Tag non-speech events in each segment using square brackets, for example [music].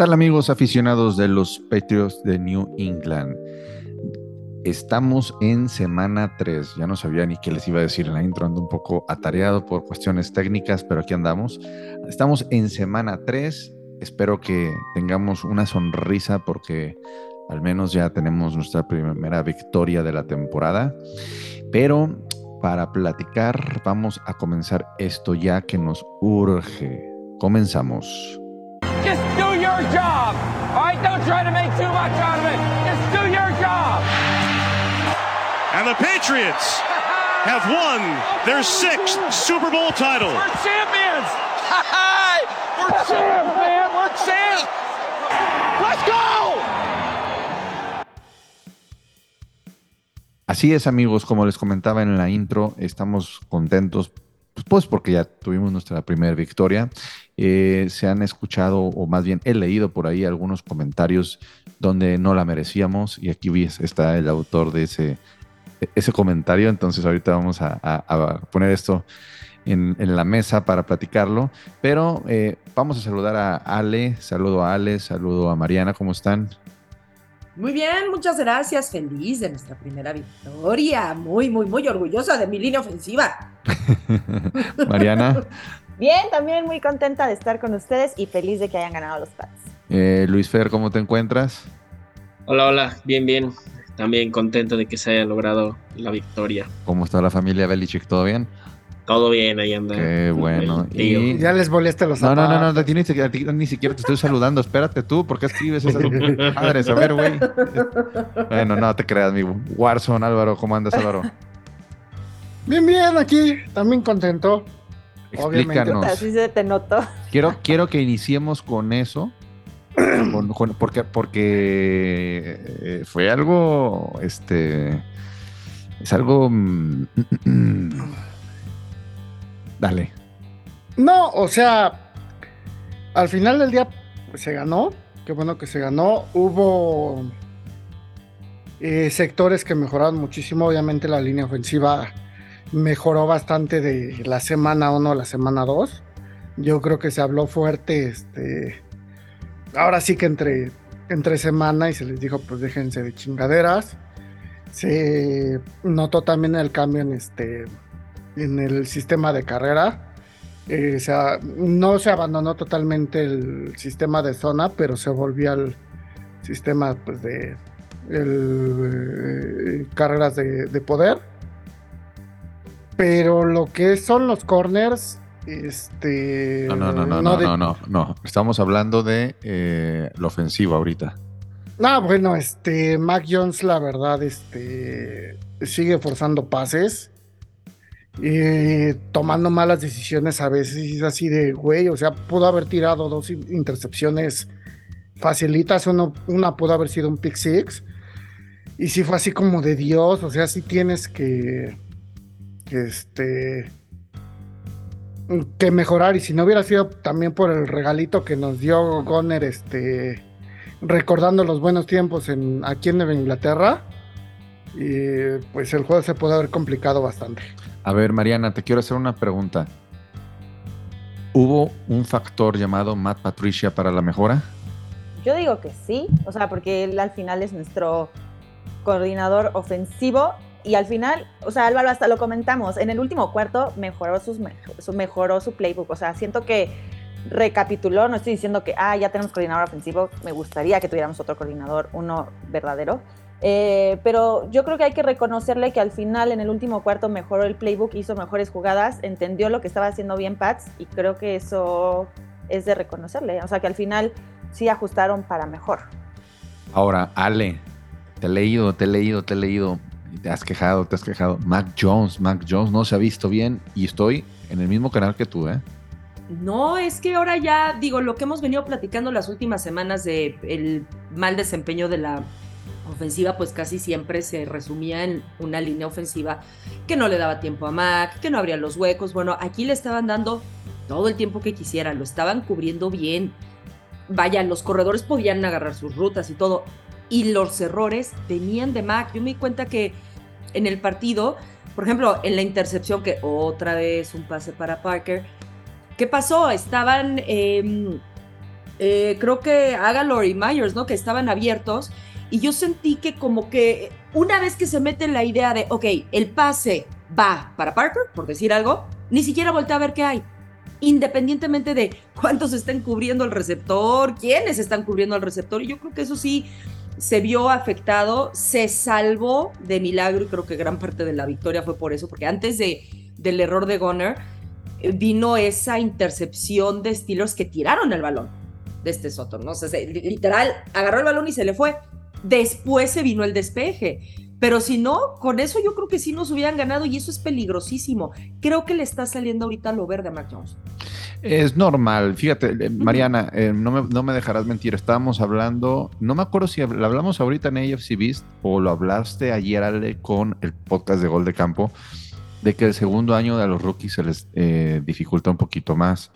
tal amigos aficionados de los Patriots de New England? Estamos en semana 3, ya no sabía ni qué les iba a decir en la intro, ando un poco atareado por cuestiones técnicas, pero aquí andamos. Estamos en semana 3, espero que tengamos una sonrisa porque al menos ya tenemos nuestra primera victoria de la temporada, pero para platicar vamos a comenzar esto ya que nos urge. Comenzamos. Job. All right, don't try to make too much out of it. Just do your job. And the Patriots have won their sixth Super Bowl title. We're champions. We're champs, man. We're champs. Let's go. Así es, amigos, como les comentaba en la intro, estamos contentos, pues porque ya tuvimos nuestra primera victoria. Eh, se han escuchado, o más bien he leído por ahí algunos comentarios donde no la merecíamos, y aquí está el autor de ese, ese comentario. Entonces, ahorita vamos a, poner esto en, en, la mesa para platicarlo. Pero eh, vamos a saludar a Ale. Saludo a Ale, saludo a Mariana. ¿Cómo están? Muy bien, muchas gracias. Feliz de nuestra primera victoria. Muy, muy, muy orgullosa de mi línea ofensiva. [laughs] Mariana. Bien, también muy contenta de estar con ustedes y feliz de que hayan ganado los Pats. Eh, Luis Fer, ¿cómo te encuentras? Hola, hola, bien, bien. También contento de que se haya logrado la victoria. ¿Cómo está la familia Belichick? ¿Todo bien? Todo bien, ahí anda. Qué bueno. Y... Ya les volviste los No, no, no, no, a ti ni, siquiera, a ti ni siquiera te estoy saludando. Espérate tú, ¿por qué escribes esas madres? A ver, güey. Bueno, no te creas, mi Warzone, Álvaro. ¿Cómo andas, Álvaro? Bien, bien, aquí. También contento. Explícanos. Así se te notó. Quiero, quiero que iniciemos con eso. Con, con, porque porque eh, fue algo, este, es algo... Dale. No, o sea, al final del día pues, se ganó. Qué bueno que se ganó. Hubo eh, sectores que mejoraron muchísimo. Obviamente la línea ofensiva mejoró bastante de la semana 1 a la semana 2. Yo creo que se habló fuerte, este, ahora sí que entre, entre semana y se les dijo pues déjense de chingaderas. Se notó también el cambio en este en el sistema de carrera. Eh, o sea, no se abandonó totalmente el sistema de zona, pero se volvió al sistema pues, de el, eh, carreras de, de, poder. Pero lo que son los corners, este. No, no, no, no, no, no, no, no, Estamos hablando de eh, la ofensiva ahorita. Ah, bueno, este, Mac Jones, la verdad, este, sigue forzando pases eh, tomando malas decisiones a veces, así de, güey, o sea, pudo haber tirado dos intercepciones facilitas, uno, una pudo haber sido un pick six, y si fue así como de Dios, o sea, sí tienes que, que este, que mejorar, y si no hubiera sido también por el regalito que nos dio Goner, este, recordando los buenos tiempos aquí en Nueva Inglaterra, y pues el juego se puede haber complicado bastante. A ver, Mariana, te quiero hacer una pregunta. ¿Hubo un factor llamado Matt Patricia para la mejora? Yo digo que sí, o sea, porque él al final es nuestro coordinador ofensivo y al final, o sea, Álvaro, hasta lo comentamos, en el último cuarto mejoró, sus, su, mejoró su playbook, o sea, siento que recapituló, no estoy diciendo que, ah, ya tenemos coordinador ofensivo, me gustaría que tuviéramos otro coordinador, uno verdadero, eh, pero yo creo que hay que reconocerle que al final, en el último cuarto, mejoró el playbook, hizo mejores jugadas, entendió lo que estaba haciendo bien Pats y creo que eso es de reconocerle. O sea que al final sí ajustaron para mejor. Ahora, Ale, te he leído, te he leído, te he leído. Te has quejado, te has quejado. Mac Jones, Mac Jones no se ha visto bien y estoy en el mismo canal que tú, ¿eh? No, es que ahora ya, digo, lo que hemos venido platicando las últimas semanas de el mal desempeño de la ofensiva pues casi siempre se resumía en una línea ofensiva que no le daba tiempo a Mac, que no abría los huecos. Bueno, aquí le estaban dando todo el tiempo que quisieran, lo estaban cubriendo bien. Vaya, los corredores podían agarrar sus rutas y todo. Y los errores venían de Mac. Yo me di cuenta que en el partido, por ejemplo, en la intercepción, que otra vez un pase para Parker, ¿qué pasó? Estaban... Eh, eh, creo que Agalor y Myers, ¿no? Que estaban abiertos. Y yo sentí que como que una vez que se mete la idea de, ok, el pase va para Parker, por decir algo, ni siquiera voltea a ver qué hay. Independientemente de cuántos estén cubriendo el receptor, quiénes están cubriendo el receptor. Y yo creo que eso sí se vio afectado, se salvó de milagro y creo que gran parte de la victoria fue por eso, porque antes de, del error de Gunner eh, vino esa intercepción de Steelers que tiraron el balón de este Soto, ¿no? O sea, literal, agarró el balón y se le fue. Después se vino el despeje. Pero si no, con eso yo creo que sí nos hubieran ganado y eso es peligrosísimo. Creo que le está saliendo ahorita lo verde a Mac Jones. Es normal, fíjate, eh, Mariana, eh, no, me, no, me, dejarás mentir, estábamos hablando, no me acuerdo si lo hablamos ahorita en AFC Beast o lo hablaste ayer Ale, con el podcast de Gol de Campo, de que el segundo año de los rookies se les eh, dificulta un poquito más.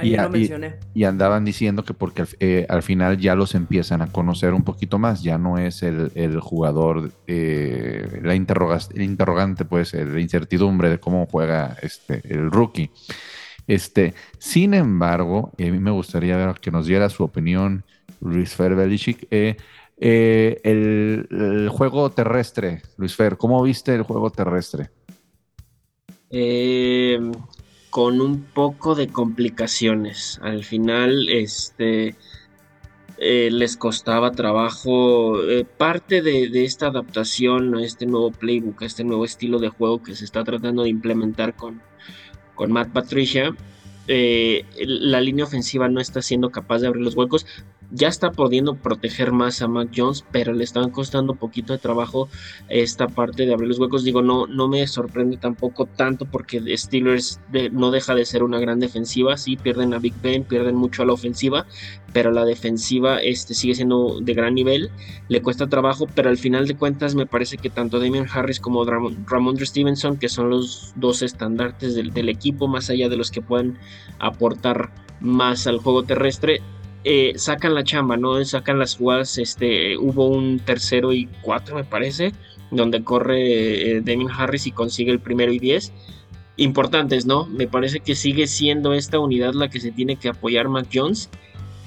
Ahí y, lo mencioné. y andaban diciendo que porque al, eh, al final ya los empiezan a conocer un poquito más, ya no es el, el jugador, eh, la interroga- el interrogante, pues, la incertidumbre de cómo juega este, el rookie. Este, sin embargo, y a mí me gustaría ver que nos diera su opinión Luis Fer Belichick. eh, eh, el, el juego terrestre, Luis Fer, ¿cómo viste el juego terrestre? Eh, con un poco de complicaciones. Al final, este eh, les costaba trabajo. eh, parte de, de esta adaptación a este nuevo playbook, a este nuevo estilo de juego que se está tratando de implementar con, con Matt Patricia. eh, la línea ofensiva no está siendo capaz de abrir los huecos. Ya está pudiendo proteger más a Mac Jones, pero le están costando poquito de trabajo esta parte de abrir los huecos. Digo, no, no me sorprende tampoco tanto porque Steelers de- no deja de ser una gran defensiva. Sí, pierden a Big Ben, pierden mucho a la ofensiva, pero la defensiva este, sigue siendo de gran nivel. Le cuesta trabajo, pero al final de cuentas me parece que tanto Damian Harris como Ramondre Stevenson, que son los dos estandartes del, del equipo, más allá de los que puedan aportar más al juego terrestre, eh, sacan la chamba, ¿no? Sacan las jugadas, este, hubo un tercero y cuatro, me parece, donde corre eh, Harris y consigue el primero y diez. Importantes, ¿no? Me parece que sigue siendo esta unidad la que se tiene que apoyar Mac Jones.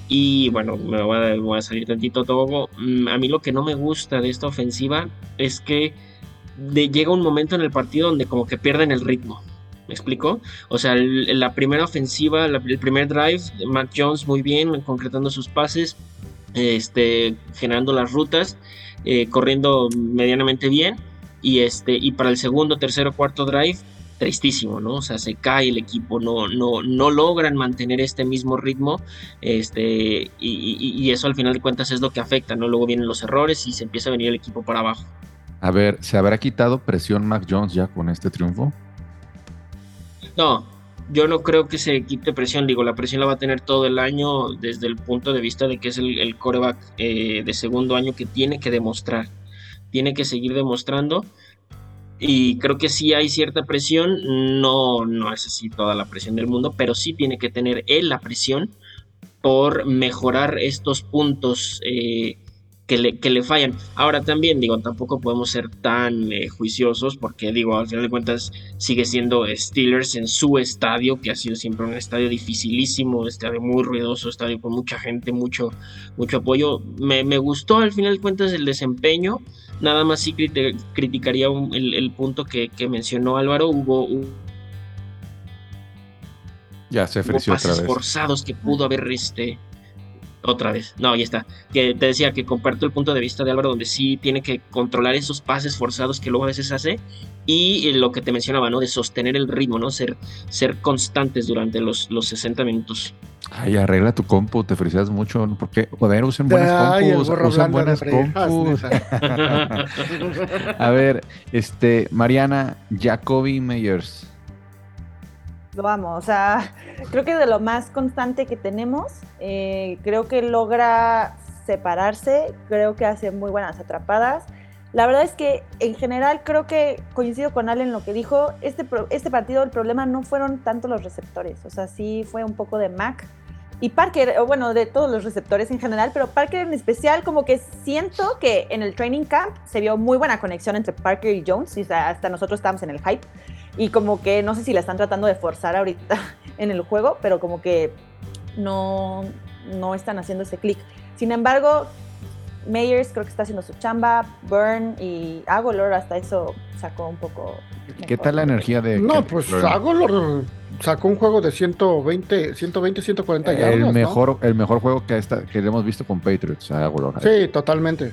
Y bueno, me voy a, voy a salir tantito todo. Mm, A mí lo que no me gusta de esta ofensiva es que de- llega un momento en el partido donde como que pierden el ritmo. ¿Me explico? O sea, la primera ofensiva, el primer drive, Mac Jones muy bien, concretando sus pases, este, generando las rutas, eh, corriendo medianamente bien. Y, este, y para el segundo, tercero, cuarto drive, tristísimo, ¿no? O sea, se cae el equipo, no, no, no logran mantener este mismo ritmo, este, y, y- y eso al final de cuentas es lo que afecta, ¿no? Luego vienen los errores y se empieza a venir el equipo para abajo. A ver, ¿se habrá quitado presión Mac Jones ya con este triunfo? No, yo no creo que se quite presión. Digo, la presión la va a tener todo el año desde el punto de vista de que es el, el coreback eh, de segundo año que tiene que demostrar. Tiene que seguir demostrando. Y creo que sí hay cierta presión. No, no es así toda la presión del mundo, pero sí tiene que tener él la presión por mejorar estos puntos eh, que, le, que le fallan. Ahora también, digo, tampoco podemos ser tan eh, juiciosos porque, digo, al final de cuentas sigue siendo Steelers en su estadio, que ha sido siempre un estadio dificilísimo, estadio muy ruidoso, estadio con mucha gente, mucho, mucho apoyo. Me, me gustó al final de cuentas el desempeño, nada más sí criti- criticaría un- el, el punto que, que mencionó Álvaro, hubo, hubo Ya se ofreció otra vez. forzados que pudo haber este otra vez. No, ya está. Que te decía que comparto el punto de vista de Álvaro donde sí tiene que controlar esos pases forzados que luego a veces hace y eh, lo que te mencionaba, ¿no? De sostener el ritmo, ¿no? Ser, ser constantes durante los, los 60 minutos. Ay, arregla tu compu, te felicidades mucho. Porque, joder, usen buenas Ay, compus, de buenas compus. [laughs] A ver, este, Mariana, Jacoby Meyers. Lo amo, o sea, [laughs] creo que de lo más constante que tenemos. eh, creo que logra separarse, creo que hace muy buenas atrapadas. La verdad es que en general creo que coincido con Allen en lo que dijo. Este, este partido el problema no fueron tanto los receptores, o sea, sí fue un poco de Mac y Parker, o bueno, de todos los receptores en general, pero Parker en especial, como que siento que en el training camp se vio muy buena conexión entre Parker y Jones, y hasta nosotros estábamos en el hype, y como que no sé si la están tratando de forzar ahorita [laughs] en el juego, pero como que no, no están haciendo ese clic. Sin embargo, Meyers creo que está haciendo su chamba, Burn y Agolor hasta eso sacó un poco. ¿Qué mejor. tal la energía de No, Kendrick pues? Agolor sacó un juego de 120, 120 140 yardas. el ¿no? mejor, el mejor juego que, que hemos visto con Patriots. Agolor. Sí, totalmente.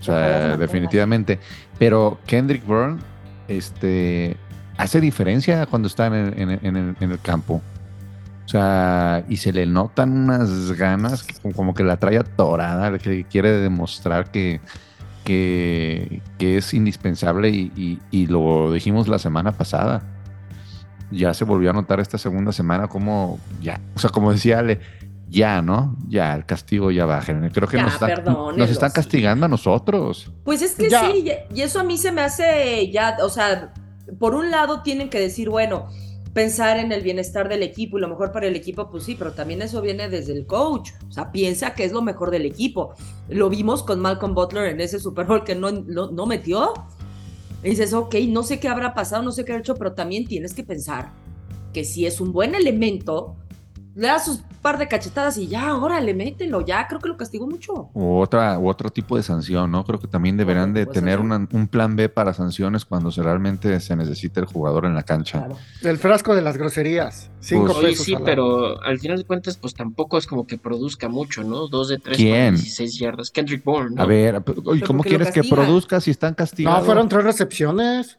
O sea, definitivamente. Pero Kendrick Bourne, este, hace diferencia cuando está en el, en el- en el- en el campo. O sea, y se le notan unas ganas, que como- que la trae atorada, que quiere demostrar que, que, que es indispensable y, y- y lo dijimos la semana pasada. Ya se volvió a notar esta segunda semana como ya, o sea, como decía Ale, ya, ¿no? Ya, el castigo ya baja. Creo que Ya, nos, están, nos están castigando a nosotros. Pues es que Ya. sí, y- y eso a mí se me hace ya, o sea, por un lado tienen que decir, bueno, pensar en el bienestar del equipo y lo mejor para el equipo, pues sí, pero también eso viene desde el coach, o sea, piensa que es lo mejor del equipo. Lo vimos con Malcolm Butler en ese Super Bowl que no, no, no metió. Y dices, ok, no sé qué habrá pasado, no sé qué ha hecho, pero también tienes que pensar que si es un buen elemento, le das sus par de cachetadas y ya, órale, mételo, ya, creo que lo castigó mucho. U otra, u otro tipo de sanción, ¿no? Creo que también deberán de tener una- un plan B para sanciones cuando se realmente se necesita el jugador en la cancha. Claro. El frasco de las groserías. Cinco Pues- pesos. sí, al pero al final de cuentas, pues tampoco es como que produzca mucho, ¿no? Dos de tres ¿Quién? para 16 yardas. Kendrick Bourne, ¿no? A ver, Pero ¿cómo quieres que produzca si están castigados? No, fueron tres recepciones.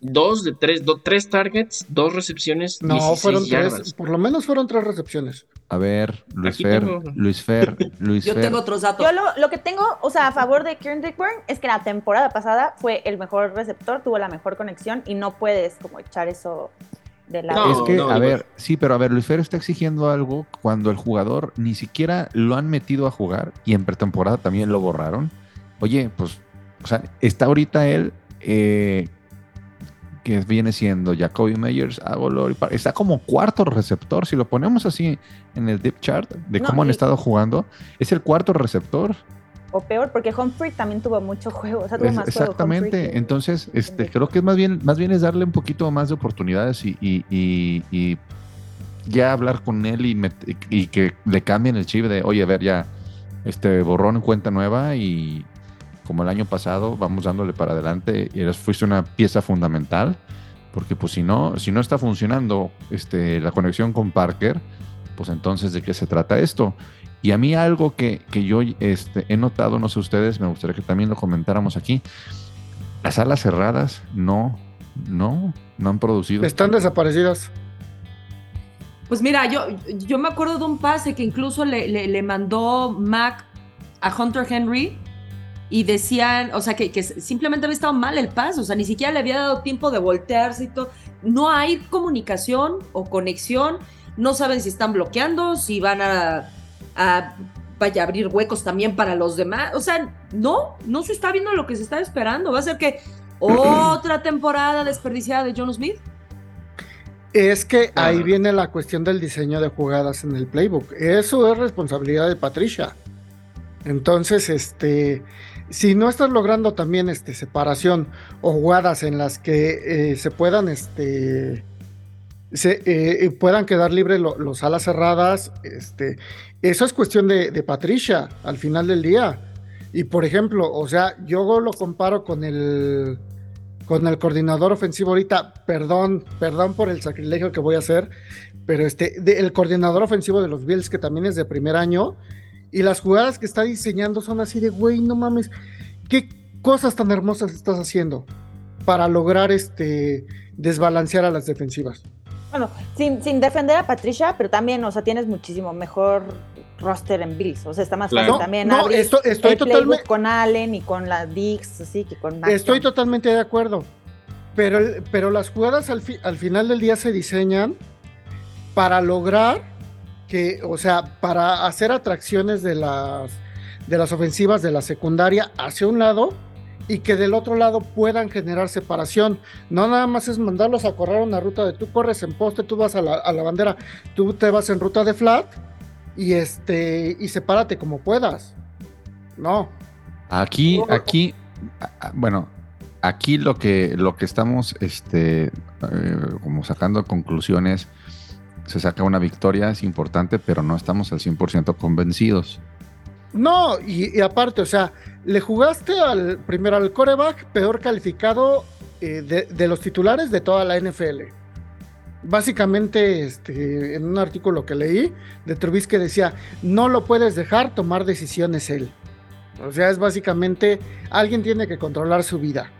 Dos de tres, do- tres targets, dos recepciones, No, 16 fueron yardas. tres. Por lo menos fueron tres recepciones. A ver, Luis Aquí Fer, tengo. Luis Fer, [laughs] Luis Yo Fer. tengo otros datos. Yo lo, lo que tengo, o sea, a favor de Kendrick Bourne es que la temporada pasada fue el mejor receptor, tuvo la mejor conexión y no puedes como echar eso de lado. No, es que, a ver, sí, pero a ver, Luis Fer está exigiendo algo cuando el jugador ni siquiera lo han metido a jugar y en pretemporada también lo borraron. Oye, pues, o sea, está ahorita él, eh, que viene siendo Jacoby Meyers, Agolor, está como cuarto receptor. Si lo ponemos así en el depth chart de No, cómo han y- estado jugando, es el cuarto receptor. O peor, porque Humphrey también tuvo mucho juego. O sea, tuvo Es- más juego exactamente. Entonces, este, creo que es más bien, más bien es darle un poquito más de oportunidades y, y- y- y ya hablar con él y, met- y- que le cambien el chip de, oye, a ver, ya, este borrón en cuenta nueva y como el año pasado, vamos dándole para adelante y eres, fuiste una pieza fundamental, porque pues si no, si no está funcionando este, la conexión con Parker, pues entonces de qué se trata esto. Y a mí algo que, que yo este, he notado, no sé ustedes, me gustaría que también lo comentáramos aquí, las alas cerradas no, no, no han producido. Están desaparecidas. Pues mira, yo, yo me acuerdo de un pase que incluso le, le- le mandó Mac a Hunter Henry y decían, o sea, que, que simplemente había estado mal el pase, o sea, ni siquiera le había dado tiempo de voltearse y todo. No hay comunicación o conexión, no saben si están bloqueando, si van a, a vaya a abrir huecos también para los demás. O sea, no, no se está viendo lo que se está esperando. Va a ser que otra temporada desperdiciada de John Smith. Es que Ah. ahí viene la cuestión del diseño de jugadas en el playbook. Eso es responsabilidad de Patricia. Entonces, este, si no estás logrando también este, separación o jugadas en las que eh, se puedan, este, se, eh, puedan quedar libres lo- los alas cerradas, este, eso es cuestión de, Patricia al final del día. Y por ejemplo, o sea, yo lo comparo con el con el coordinador ofensivo ahorita, perdón, perdón por el sacrilegio que voy a hacer, pero este, el coordinador ofensivo de los Bills, que también es de primer año, y las jugadas que está diseñando son así de, güey, no mames, ¿qué cosas tan hermosas estás haciendo para lograr este, desbalancear a las defensivas? Bueno, sin, sin defender a Patricia, pero también, o sea, tienes muchísimo mejor roster en Bills. O sea, está más Claro. fácil No, también no, abrir esto- estoy totalmente- con Allen y con la Dix, así que con Mac Estoy totalmente de acuerdo. Pero, pero las jugadas al, fi- al final del día se diseñan para lograr que, o sea, para hacer atracciones de las, de las ofensivas de la secundaria hacia un lado y que del otro lado puedan generar separación. No nada más es mandarlos a correr una ruta de tú corres en poste, tú vas a la, a la bandera, tú te vas en ruta de flat y este y sepárate como puedas. No. Aquí, aquí, bueno, aquí lo que, lo que estamos, este, eh, como sacando conclusiones, se saca una victoria, es importante, pero no estamos al 100% convencidos. No, y, y aparte, o sea, le jugaste al primero al coreback peor calificado eh, de, de los titulares de toda la NFL. Básicamente, este, en un artículo que leí de Trubisky decía, no lo puedes dejar tomar decisiones él. O sea, es básicamente, alguien tiene que controlar su vida.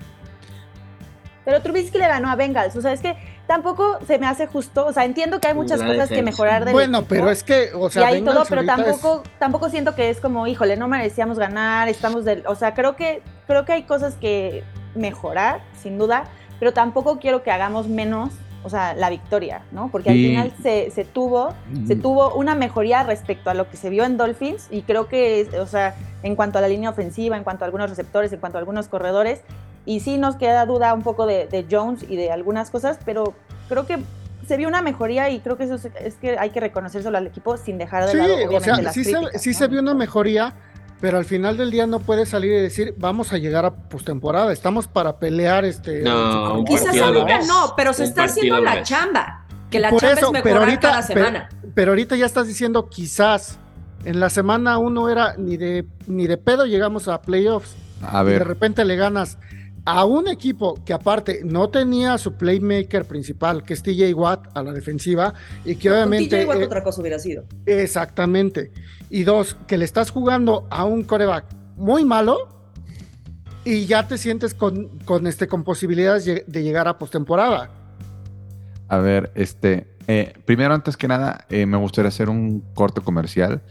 Pero Trubisky le ganó a Bengals. O sea, es que tampoco se me hace justo. O sea, entiendo que hay muchas La cosas que mejorar del Bueno, equipo, pero es que, o sea, y hay todo, pero es- tampoco, tampoco siento que es como, híjole, no merecíamos ganar, estamos del, o sea, creo que, creo que hay cosas que mejorar, sin duda, pero tampoco quiero que hagamos menos, o sea, la victoria, ¿no? Porque al final se, se tuvo, se tuvo una mejoría respecto a lo que se vio en Dolphins, y creo que, o sea, en cuanto a la línea ofensiva, en cuanto a algunos receptores, en cuanto a algunos corredores, y sí nos queda duda un poco de, de Jones y de algunas cosas, pero creo que se vio una mejoría y creo que eso es, es que hay que reconocérselo al equipo sin dejar de Sí, lado o sea, las sí, se vio una mejoría, pero al final del día no puedes salir y decir, vamos a llegar a postemporada, estamos para pelear este. No, el Super Bowl". un Quizás ahorita no, pero se está haciendo la chamba. Que la Por chamba eso, es pero mejorar ahorita- cada pero- semana. Pero ahorita ya estás diciendo quizás. En la semana uno era ni de ni de pedo llegamos a playoffs. A Y de ver, repente le ganas a un equipo que aparte no tenía su playmaker principal, que es TJ Watt a la defensiva, y que obviamente... TJ Watt eh, otra cosa hubiera sido. Exactamente. Y dos, que le estás jugando a un coreback muy malo y ya te sientes con, con, este, con posibilidades de llegar a postemporada. a ver, este, eh, primero, antes que nada, eh, me gustaría hacer un corte comercial.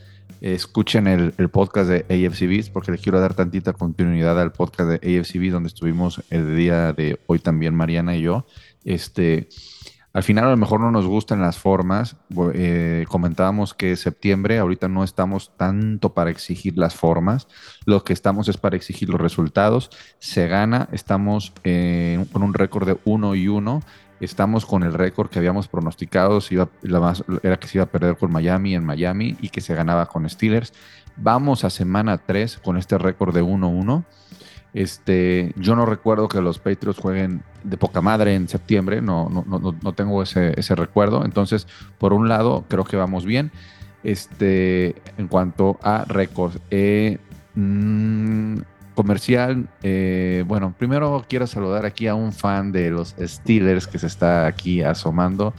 Eh, escuchen el, el podcast de AFCBs porque les quiero dar tantita continuidad al podcast de AFCB donde estuvimos el día de hoy también Mariana y yo. Este, al final a lo mejor no nos gustan las formas. eh, comentábamos que septiembre, ahorita no estamos tanto para exigir las formas. Lo que estamos es para exigir los resultados. Se gana, estamos eh, con un récord de 1 y 1. Estamos con el récord que habíamos pronosticado, era que se iba a perder con Miami en Miami y que se ganaba con Steelers. Vamos a semana 3 con este récord de 1-1. Este, yo no recuerdo que los Patriots jueguen de poca madre en septiembre, no, no, no, no tengo ese, ese recuerdo. Entonces, por un lado, creo que vamos bien. Este, en cuanto a récords, eh, mm, comercial, eh, bueno, primero quiero saludar aquí a un fan de los Steelers que se está aquí asomando.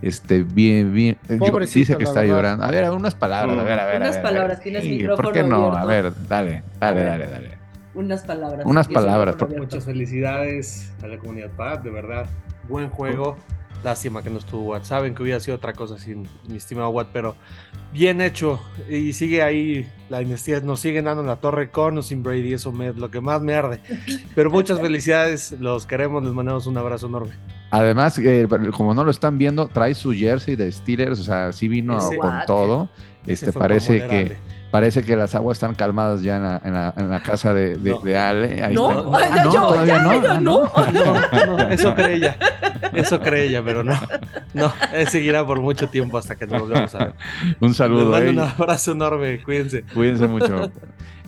Este, bien, bien. Pobrecito, dice que está verdad. llorando. A ver, unas palabras, a ver, a ver. a Unas a palabras, ver. tienes Sí, micrófono ¿Por qué no? abierto. A ver, dale, dale, dale, dale. Unas palabras. Unas palabras, por-. Muchas felicidades a la comunidad PAD, de verdad. Buen juego. Lástima que no estuvo Watt. Saben que hubiera sido otra cosa sin mi estimado Watt, pero bien hecho. Y sigue ahí la dinastía. Nos siguen dando en la torre con o sin Brady. Eso me, lo que más me arde. Pero muchas [laughs] felicidades. Los queremos. Les mandamos un abrazo enorme. Además, eh, como no lo están viendo, trae su jersey de Steelers, o sea, sí vino Ese- con What? todo. Este parece que. Parece que las aguas están calmadas ya en la, en la, en la casa de, de, No. de Ale. Ahí No, ay, Ah, no, yo, todavía ya, no. yo Ah, no. No, no, eso cree ella. Eso cree ella, pero no. No, él seguirá por mucho tiempo hasta que nos volvamos a ver. [laughs] Un Les saludo. mando eh, un abrazo enorme. Cuídense. Cuídense mucho.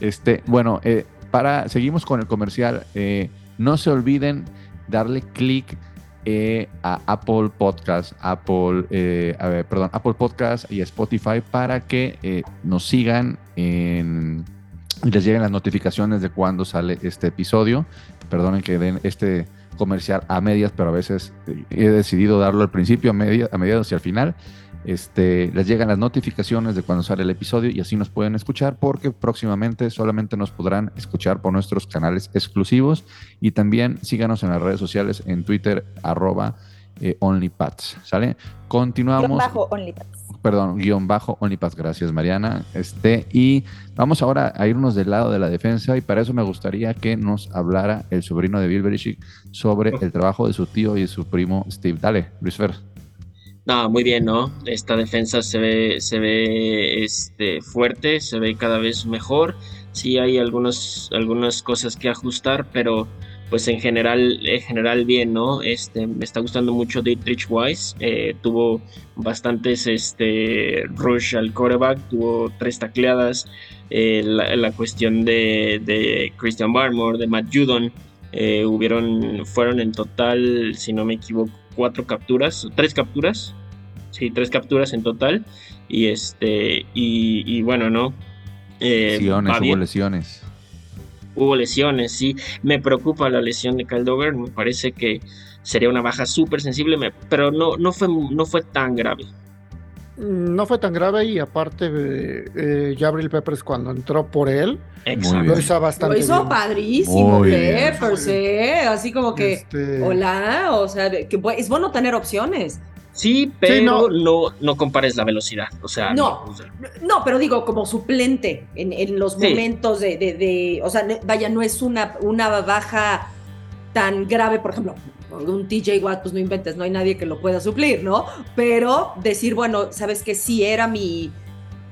Este, bueno, eh, para seguimos con el comercial. eh, no se olviden darle clic eh, a Apple Podcast, Apple, eh, perdón, Apple Podcast y Spotify para que eh, nos sigan y les lleguen las notificaciones de cuando sale este episodio. Perdonen que den este comercial a medias, pero a veces eh, he decidido darlo al principio, a, media, a mediados y al final. Este, les llegan las notificaciones de cuando sale el episodio y así nos pueden escuchar porque próximamente solamente nos podrán escuchar por nuestros canales exclusivos y también síganos en las redes sociales en Twitter arroba eh, OnlyPats, ¿sale? Continuamos Guión bajo OnlyFans. perdón, guion bajo OnlyPass. Gracias, Mariana. Este, y vamos ahora a irnos del lado de la defensa y para eso me gustaría que nos hablara el sobrino de Bill Belichick sobre el trabajo de su tío y de su primo Steve. Dale, Luis Fer. No, muy bien, ¿no? Esta defensa se ve, se ve este, fuerte, se ve cada vez mejor. Sí hay algunos, algunas cosas que ajustar, pero pues en general, en general bien, ¿no? Este, me está gustando mucho Dietrich Weiss. eh, tuvo bastantes este, rush al quarterback, tuvo tres tacleadas. eh, la, cuestión de, de Christian Barmore, de Matt Judon, eh, hubieron, fueron en total, si no me equivoco, cuatro capturas, tres capturas. sí, tres capturas en total. Y este, y, y bueno, ¿no? Eh, lesiones, hubo lesiones. Hubo lesiones, sí. Me preocupa la lesión de Duggar. Me parece que sería una baja súper sensible, me- pero no, no, fue, no fue tan grave. No fue tan grave y aparte eh, eh, Gabriel Peppers cuando entró por él lo hizo bastante Lo hizo bien. padrísimo, Muy bien. Peppers, ¿eh? Así como que, Este, hola, o sea, que es bueno tener opciones. Sí, pero no. no. No, compares la velocidad. O sea, No. o sea, No, pero digo, como suplente en, en los Sí. momentos de, de- de- o sea, vaya, no es una, una baja tan grave, por ejemplo, un TJ Watt, pues no inventes, no hay nadie que lo pueda suplir, ¿no? Pero decir, bueno, sabes que sí era mi,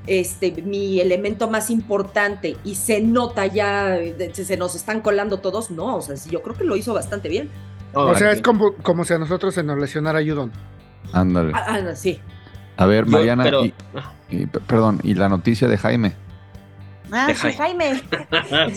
este, mi elemento más importante y se nota ya, se, se nos están colando todos, no, o sea, sí, yo creo que lo hizo bastante bien. o sea, es como, como si a nosotros se nos lesionara Judon. Ándale. Ah, ah, sí. A ver, yo- Mariana, pero- y, y- p- perdón, y la noticia de Jaime. Ah, De Jaime. [laughs]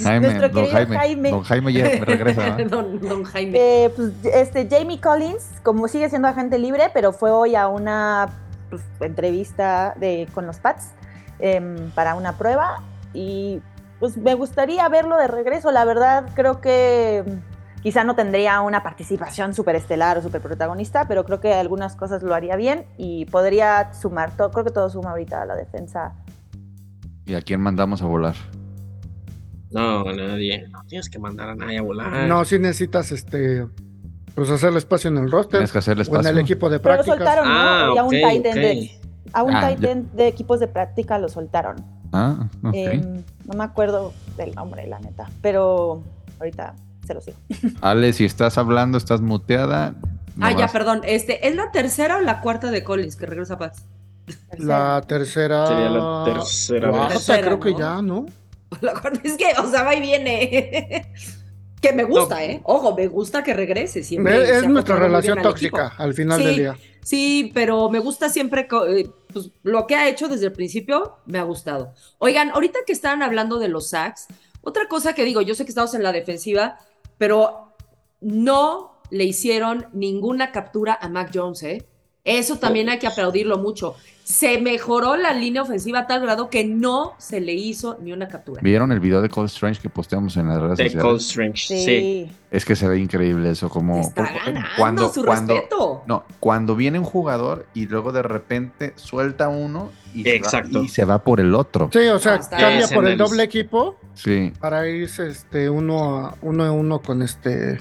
Jaime, Nuestro don querido Jaime. Jaime. Don Jaime ya regresa. ¿no? [laughs] don, don Jaime. Eh, pues, este, Jamie Collins, como sigue siendo agente libre, pero fue hoy a una pues, entrevista de, con los Pats em, para una prueba y pues me gustaría verlo de regreso. La verdad, creo que mm, quizá no tendría una participación súper estelar o súper protagonista, pero creo que algunas cosas lo haría bien y podría sumar. todo creo que todo suma ahorita a la defensa. ¿Y a quién mandamos a volar? No, nadie. No tienes que mandar a nadie a volar. No, si necesitas este pues hacerle espacio en el roster Tienes que hacerle o en espacio. el equipo de Pero lo soltaron, Ah, ¿no? Y a un ok, tight end de, a un Ah, tight end de equipos de práctica lo soltaron. Ah, ok. Em, no me acuerdo del nombre, la neta. Pero ahorita se lo digo. [laughs] Ale, si estás hablando, estás muteada. Ah, ya, perdón. Este, ¿Es la tercera o la cuarta de Collins que regresa a Pats? La tercera. Sería la tercera cuarta, vez. Tercera, creo que ya, ¿no? [laughs] La cuarta es que, o sea, va y viene. [laughs] que me gusta, No. ¿eh? Ojo, me gusta que regrese. Siempre Es, nuestra relación al tóxica al final Sí. del día. Sí, pero me gusta siempre, eh, pues, lo que ha hecho desde el principio, me ha gustado. Oigan, ahorita que estaban hablando de los sacks, otra cosa que digo, yo sé que estamos en la defensiva, pero no le hicieron ninguna captura a Mac Jones, ¿eh? Eso también hay que aplaudirlo mucho. Se mejoró la línea ofensiva a tal grado que no se le hizo ni una captura. ¿Vieron el video de Cole Strange que posteamos en las redes De Cold sociales? Strange. Sí. Sí. Es que se ve increíble eso, como Está como- ganando cuando, su cuando, respeto. no, cuando viene un jugador y luego de repente suelta uno y, se va- Exacto. y se va por el otro. Sí, o sea, Ah, cambia por el doble equipo Sí, para irse este uno a uno a uno con este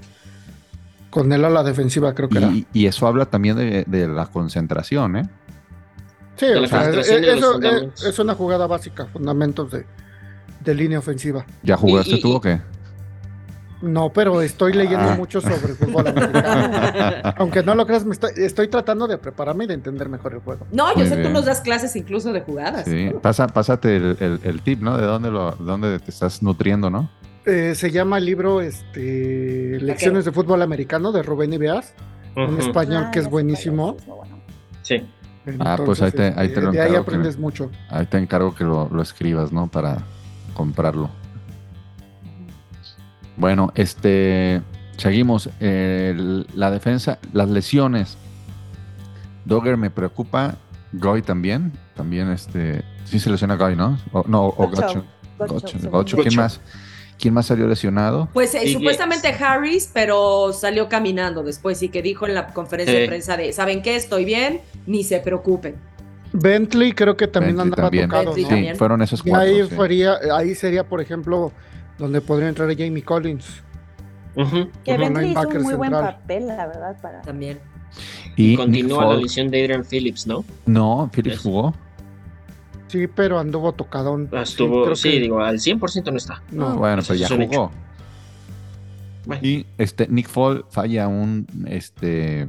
con el ala defensiva, creo que era. y, y eso habla también de, de la concentración, ¿eh? Sí, de o la sea, concentración es, los eso fundamentos. es, es una jugada básica, fundamentos de, de línea ofensiva. ¿Ya jugaste Y- y- tú o qué? No, pero estoy leyendo Ah. mucho sobre fútbol americano. [laughs] Aunque no lo creas, me estoy, estoy tratando de prepararme y de entender mejor el juego. No, yo Muy sé, bien. tú nos das clases incluso de jugadas. Sí, pasa, pásate el, el- el tip, ¿no? De dónde, lo, dónde te estás nutriendo, ¿no? Eh, se llama el libro este, Lecciones de Fútbol Americano de Rubén Ibeas, un Ujú. español Ah, que es buenísimo. es, bueno. Sí. Ah, pues ahí te- ahí te lo de ahí encargo que- aprendes mucho. Ahí te encargo que lo, lo escribas, ¿no? Para comprarlo. Bueno, este. Seguimos. El- la defensa, las lesiones. Dogger me preocupa. Goy también. También, este. Sí se lesiona Goy, ¿no? O, no, o Gocho. Gocho. Gocho, Gocho, según Gocho. yo. ¿Quién más? ¿Quién más salió lesionado? Pues eh, supuestamente Harris, pero salió caminando después y que dijo en la conferencia de prensa de, ¿saben qué? Estoy bien, ni se preocupen. Bentley creo que también Bentley andaba también. tocado. Sí, fueron esos Y cuatro. ahí, sí. sería, ahí sería, por ejemplo, donde podría entrar Jamie Collins. Ujú. Que Como Bentley hizo un muy buen papel, la verdad, para... También. Y Continúa la lesión de Adrian Phillips, ¿no? No, Phillips jugó. Sí, pero anduvo tocadón. Estuvo, creo sí, que- digo, al 100% no está. No, bueno, eso pero ya jugó. Bueno. Y este Nick Fall falla un este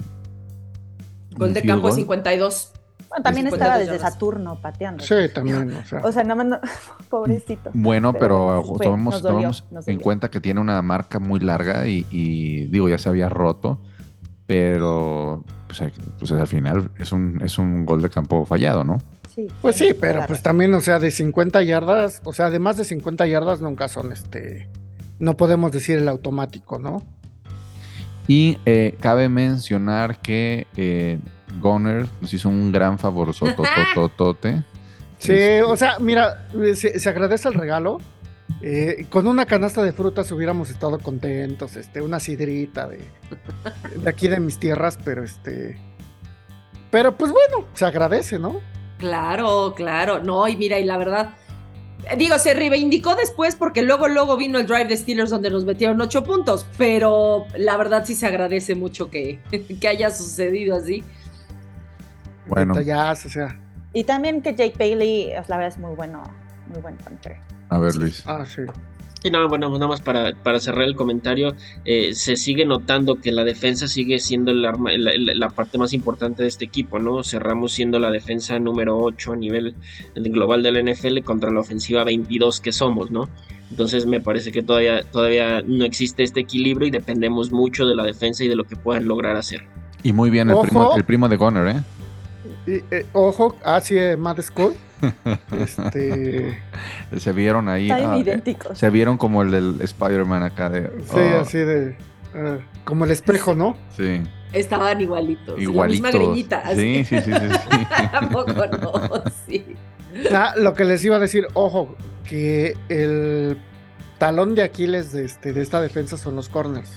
Gol de campo goal. 52. Bueno, también estaba pues, desde yardas. Saturno pateando. Sí, también, o sea. O sea, nada más, no- [laughs] pobrecito. Bueno, pero, Pero fue, tomemos, dolió, en cuenta que tiene una marca muy larga y, y, digo, ya se había roto, pero pues, hay- pues, al final es un, es un gol de campo fallado, ¿no? Sí, Pues sí, pero pues también, o sea, de 50 yardas, o sea, de más de 50 yardas nunca son este. No podemos decir el automático, ¿no? Y eh, cabe mencionar que eh, Goner nos hizo un gran favor, sotototote. [laughs] Sí, o sea, mira, se, se agradece el regalo. Eh, con una canasta de frutas hubiéramos estado contentos, este, una sidrita de, de aquí de mis tierras, pero este, pero pues bueno, se agradece, ¿no? Claro, claro. No, y mira, y la verdad, digo, se reivindicó después porque luego, luego vino el drive de Steelers donde nos metieron ocho puntos, pero la verdad sí se agradece mucho que, [laughs] que haya sucedido así. Bueno, o sea. Y también que Jake Bailey, es- la verdad, es muy bueno, muy buen punter. a ver, Luis. Ah, sí. Y no, bueno, nada más para, para cerrar el comentario, eh, se sigue notando que la defensa sigue siendo el arma- la, la- la parte más importante de este equipo, ¿no? Cerramos siendo la defensa número 8 a nivel global del NFL contra la ofensiva 22 que somos, ¿no? Entonces me parece que todavía, todavía no existe este equilibrio y dependemos mucho de la defensa y de lo que puedan lograr hacer. Y muy bien el Ojo. primo, el primo de Goner, ¿eh? Y, eh, ojo, así es Mad School. Este, [laughs] Se vieron ahí. Ah, idénticos. se vieron como el del Spider-Man acá de. sí, ah, así de. eh, como el espejo, ¿no? Sí, Estaban igualitos. igualitos. La misma greñita. Sí, sí, sí, sí. sí. [laughs] ¿A poco no? Sí. Ah, lo que les iba a decir, ojo, que el talón de Aquiles de, este, de esta defensa son los corners.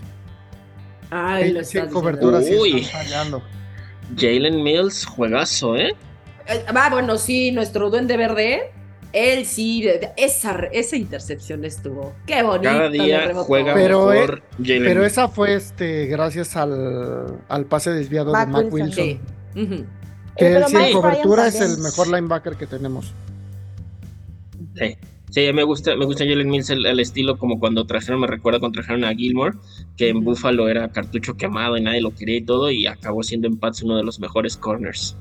Ay, lo Sí, cobertura sí están fallando. Jalen Mills, juegazo, ¿eh? Eh, Ah, bueno, sí, nuestro duende verde, él sí, esa, esa intercepción estuvo. Qué bonito. Cada día juega Pero, eh, mejor Jalen Pero esa fue este gracias al, al pase desviado Mac de Mac Wilson. Wilson. Sí. Ujú. Que Eh, él sí en cobertura es el mejor linebacker que tenemos. Sí. Sí, me gusta, me gusta Jalen Mills el, el estilo como cuando trajeron, me recuerda cuando trajeron a Gilmore, que en Buffalo era cartucho quemado y nadie lo quería y todo, y acabó siendo en Pats uno de los mejores corners.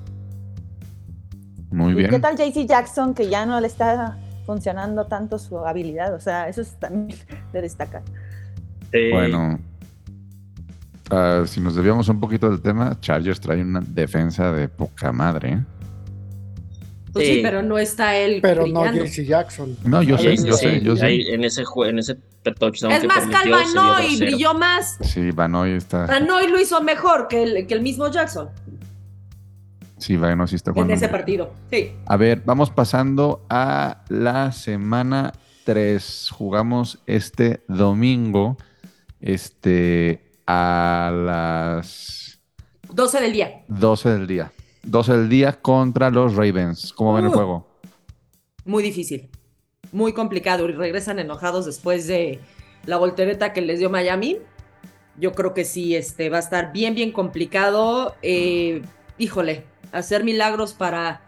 Muy ¿Y qué bien. tal JC Jackson que ya no le está funcionando tanto su habilidad? O sea, eso es también [laughs] de destacar. Eh, Bueno, ah, si nos debíamos un poquito del tema, Chargers trae una defensa de poca madre. ¿eh? Pues sí, Sí. pero no está él Pero no brillando. JC Jackson. No, yo sé, sí, yo sí, sé, yo sé. en ese en ese touchdown Es que más, permitió, Calva se vio no, y grosero. brilló más. Sí, Vanoy está. Hanoi lo hizo mejor que el, que el mismo Jackson Sí, Vanoy sí está en jugando. ese bien. partido. Sí. A ver, vamos pasando a la semana 3. Jugamos este domingo. Este a las 12 del día. 12 del día. 12 del día contra los Ravens. ¿Cómo ven el Uh. juego? Muy difícil. Muy complicado. Y regresan enojados después de la voltereta que les dio Miami. Yo creo que sí, este, va a estar bien, bien complicado. Eh, híjole, hacer milagros para,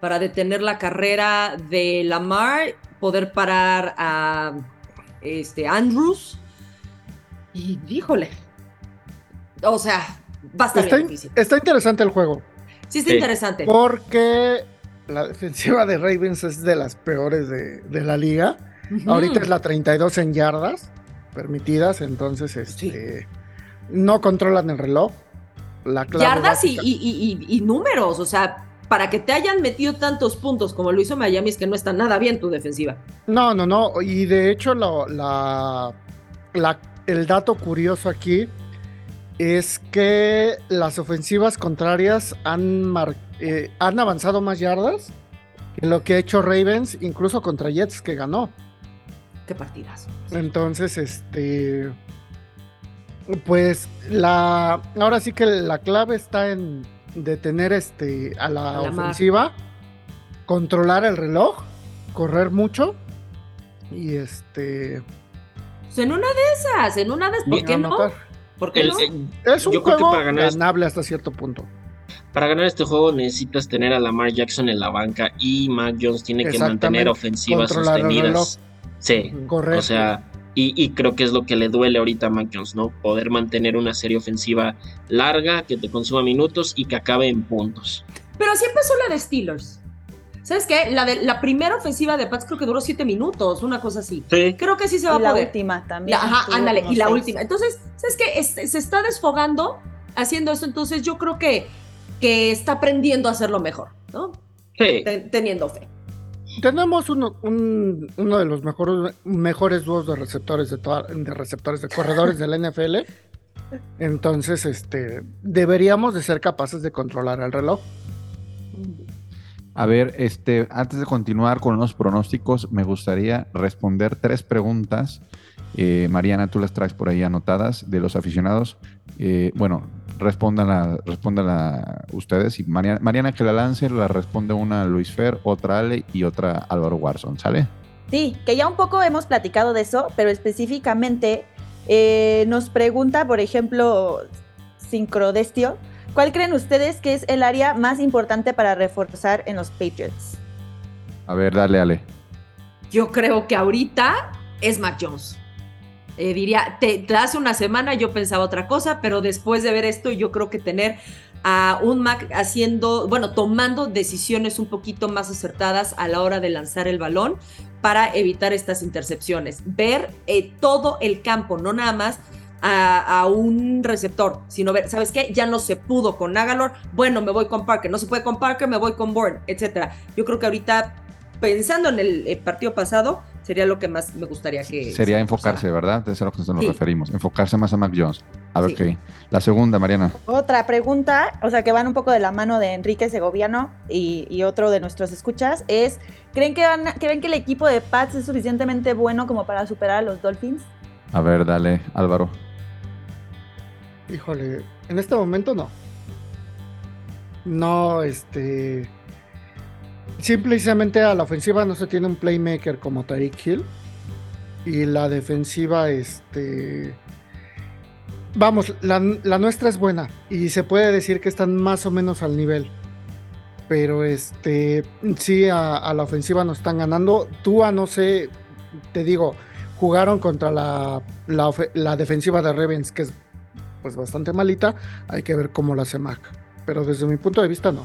para detener la carrera de Lamar, poder parar a este, Andrews. Y híjole. O sea, in- difícil. está interesante el juego. Sí, está Sí. interesante. Porque la defensiva de Ravens es de las peores de, de la liga. Ahorita es la 32 en yardas permitidas, entonces este, no controlan el reloj. La clave yardas y, y- y- y- números, o sea, para que te hayan metido tantos puntos como lo hizo Miami es que no está nada bien tu defensiva. No, no, no. Y de hecho, la, la- el dato curioso aquí es que las ofensivas contrarias han, mar- eh, han avanzado más yardas que lo que ha hecho Ravens, incluso contra Jets, que ganó. Qué partidas. Entonces, este. Pues la. Ahora sí que la clave está en detener este, a la A la mar. ofensiva, controlar el reloj, correr mucho. Y este. Pues en una de esas, en una de esas, ¿por qué no? anotar. ¿Por qué El- no? eh, Es un Yo creo que juego para ganar ganable hasta cierto punto. para ganar este juego necesitas tener a Lamar Jackson en la banca y Mac Jones tiene que mantener ofensivas Controlar sostenidas. Sí, Correcto. o sea, y, y creo que es lo que le duele ahorita a Mac Jones, ¿no? Poder mantener una serie ofensiva larga, que te consuma minutos y que acabe en puntos. Pero así empezó la de Steelers. ¿Sabes qué? La, de, la primera ofensiva de Pats creo que duró siete minutos, una cosa así. Sí, Creo que sí se va Y la a poder. última también. La- ajá, ándale, y la seis. última. Entonces, ¿sabes qué? Se está desfogando haciendo eso, entonces yo creo que, que está aprendiendo a hacerlo mejor, ¿no? sí. Ten- teniendo fe. Tenemos uno, un- uno de los mejores, mejores dúos de receptores de, toda- de receptores de corredores del NFL. Entonces, este, deberíamos de ser capaces de controlar el reloj. A ver, este, antes de continuar con los pronósticos, me gustaría responder tres preguntas. Eh, Mariana, tú las traes por ahí anotadas de los aficionados. Eh, bueno, respóndanla, respóndanla ustedes. Y Mariana, Mariana que la lance, la responde una Luis Fer, otra Ale y otra Álvaro Warson, ¿sale? Sí, que ya un poco hemos platicado de eso, pero específicamente eh, nos pregunta, por ejemplo, Sincrodestio, ¿cuál creen ustedes que es el área más importante para reforzar en los Patriots? A ver, dale, Ale. Yo creo que ahorita es Mac Jones. Eh, diría, te, hace una semana yo pensaba otra cosa, pero después de ver esto, yo creo que tener a un Mac haciendo, bueno, tomando decisiones un poquito más acertadas a la hora de lanzar el balón para evitar estas intercepciones. Ver eh, todo el campo, no nada más a, a, un receptor, sino ver, ¿sabes qué? Ya no se pudo con Nagalor, bueno, me voy con Parker, no se puede con Parker, me voy con Bourne, etcétera. Yo creo que ahorita, pensando en el, el partido pasado, sería lo que más me gustaría que... Sería enfocarse, ¿verdad? Eso es a lo que nos sí. referimos, enfocarse más a Mac Jones. A ver, sí. ok. La segunda, Mariana. Otra pregunta, o sea, que van un poco de la mano de Enrique Segoviano y, y otro de nuestros escuchas, es, ¿creen que, van, ¿creen que el equipo de Pats es suficientemente bueno como para superar a los Dolphins? A ver, dale, Álvaro. Híjole, en este momento no. No, este... Simplemente a la ofensiva no se tiene un playmaker como Tariq Hill. Y la defensiva, este. Vamos, la, nuestra es buena. Y se puede decir que están más o menos al nivel. Pero este. Sí, a, la ofensiva nos están ganando. Tú, no sé. Te digo, jugaron contra la, la, la defensiva de Ravens, que es pues bastante malita. Hay que ver cómo la hace Mac. Pero desde mi punto de vista, no.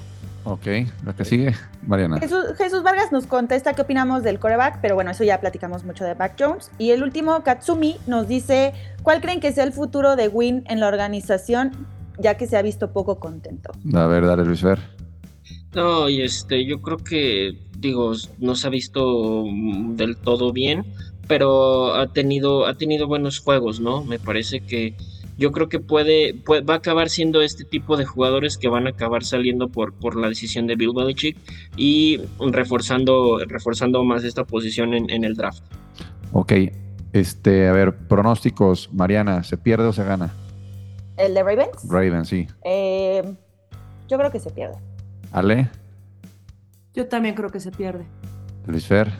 Ok, lo que sigue, Mariana. Jesús, Jesús, Vargas nos contesta qué opinamos del coreback, pero bueno, eso ya platicamos mucho de Back Jones. Y el último, Katsumi, nos dice, ¿cuál creen que sea el futuro de Win en la organización, ya que se ha visto poco contento? A ver, dale, Luis Fer. No, y este, yo creo que, digo, no se ha visto del todo bien, pero ha tenido, ha tenido buenos juegos, ¿no? Me parece que yo creo que puede, puede, va a acabar siendo este tipo de jugadores que van a acabar saliendo por, por la decisión de Bill Belichick y reforzando, reforzando más esta posición en, en, el draft. Ok, este, a ver, pronósticos, Mariana, ¿se pierde o se gana? ¿El de Ravens? Ravens, sí. Eh, yo creo que se pierde. ¿Ale? Yo también creo que se pierde. Luis Fer.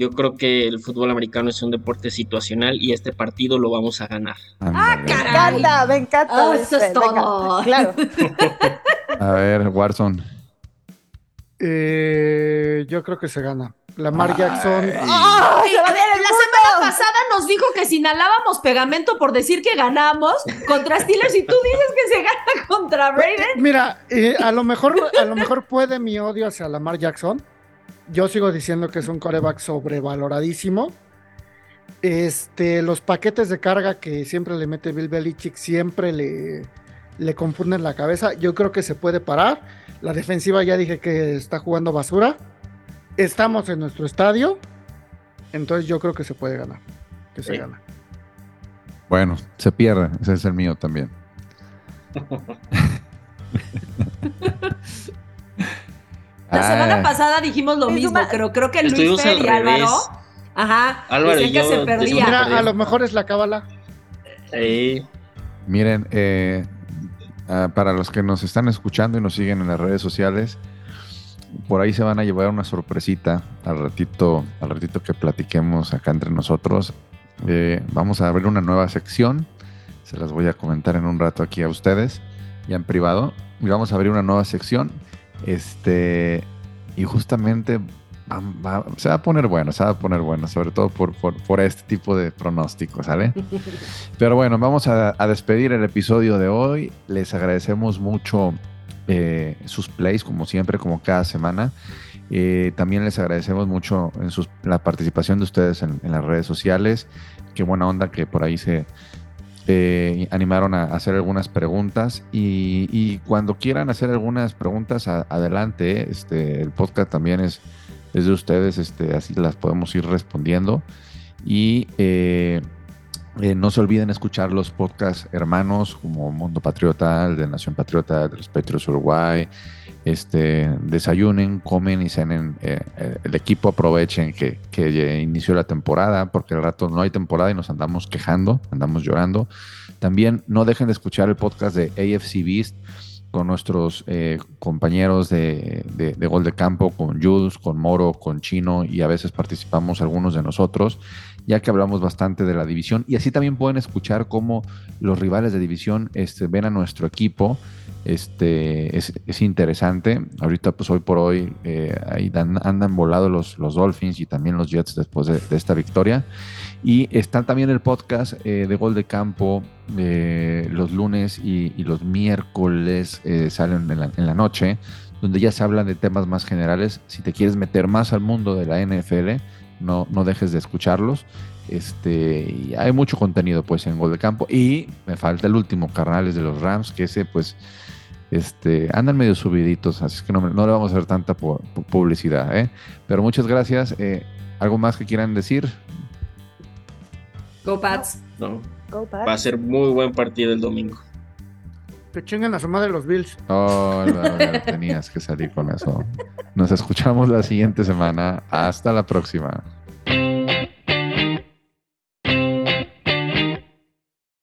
Yo creo que el fútbol americano es un deporte situacional y este partido lo vamos a ganar. ¡Ah, me encanta! Me encanta. Oh, eso es todo. Claro. [laughs] a ver, Warson. Eh, yo creo que se gana. Lamar Jackson. Ay, ay, a ver, la semana pasada nos dijo que si inhalábamos pegamento por decir que ganamos contra Steelers y tú dices que se gana contra Ravens. Mira, eh, a lo mejor, a lo mejor puede mi odio hacia Lamar Jackson yo sigo diciendo que es un coreback sobrevaloradísimo. Este, los paquetes de carga que siempre le mete Bill Belichick siempre le, le confunden la cabeza. Yo creo que se puede parar. La defensiva ya dije que está jugando basura. Estamos en nuestro estadio. Entonces yo creo que se puede ganar. Que se sí. gana. Bueno, se pierde. Ese es el mío también. [laughs] La semana ah. pasada dijimos lo mismo, pero creo que Luis Fer y Álvaro. Ajá. Álvaro y yo, que se perdía. Mira, a lo mejor es la cábala. Sí. Miren, eh, uh, para los que nos están escuchando y nos siguen en las redes sociales, por ahí se van a llevar una sorpresita al ratito, al ratito que platiquemos acá entre nosotros. Eh, vamos a abrir una nueva sección. Se las voy a comentar en un rato aquí a ustedes, ya en privado. Y vamos a abrir una nueva sección este, y justamente va, va, se va a poner bueno, se va a poner bueno, sobre todo por, por, por este tipo de pronósticos, ¿sale? [laughs] Pero bueno, vamos a, a, despedir el episodio de hoy. Les agradecemos mucho eh, sus plays, como siempre, como cada semana. Eh, también les agradecemos mucho en sus, la participación de ustedes en, en las redes sociales. Qué buena onda que por ahí se, eh, animaron a hacer algunas preguntas y, cuando quieran hacer algunas preguntas a, adelante, este, el podcast también es, es, de ustedes, este, así las podemos ir respondiendo y eh, Eh, no se olviden escuchar los podcasts hermanos como Mundo Patriota, el de Nación Patriota, de los Patriots Uruguay. Este, desayunen, comen y cenen. eh, eh, el equipo aprovechen que, que inició la temporada, porque al rato no hay temporada y nos andamos quejando, andamos llorando. También no dejen de escuchar el podcast de AFC Beast con nuestros eh, compañeros de, de- de Gol de Campo, con Jules, con Moro, con Chino y a veces participamos algunos de nosotros, ya que hablamos bastante de la división y así también pueden escuchar cómo los rivales de división este, ven a nuestro equipo. Este, es, es interesante. Ahorita, pues hoy por hoy, eh, andan volados los, los Dolphins y también los Jets después de, esta victoria. Y está también el podcast eh, de Gol de Campo eh, los lunes y, los miércoles salen en la, en la noche, donde ya se hablan de temas más generales. Si te quieres meter más al mundo de la NFL, no, no dejes de escucharlos. Este, y hay mucho contenido pues en Gol de Campo. Y me falta el último, Carnales de los Rams, que ese pues este, andan medio subiditos, así que no, me- no le vamos a hacer tanta pu- pu- publicidad. ¿eh? Pero muchas gracias. Eh, ¿Algo más que quieran decir? Go Pats. ¿no? Go Pats. Va a ser muy buen partido el domingo. Que chingan a su madre los Bills. Oh, no, no, [laughs] tenías que salir con eso. Nos escuchamos la siguiente semana. Hasta la próxima.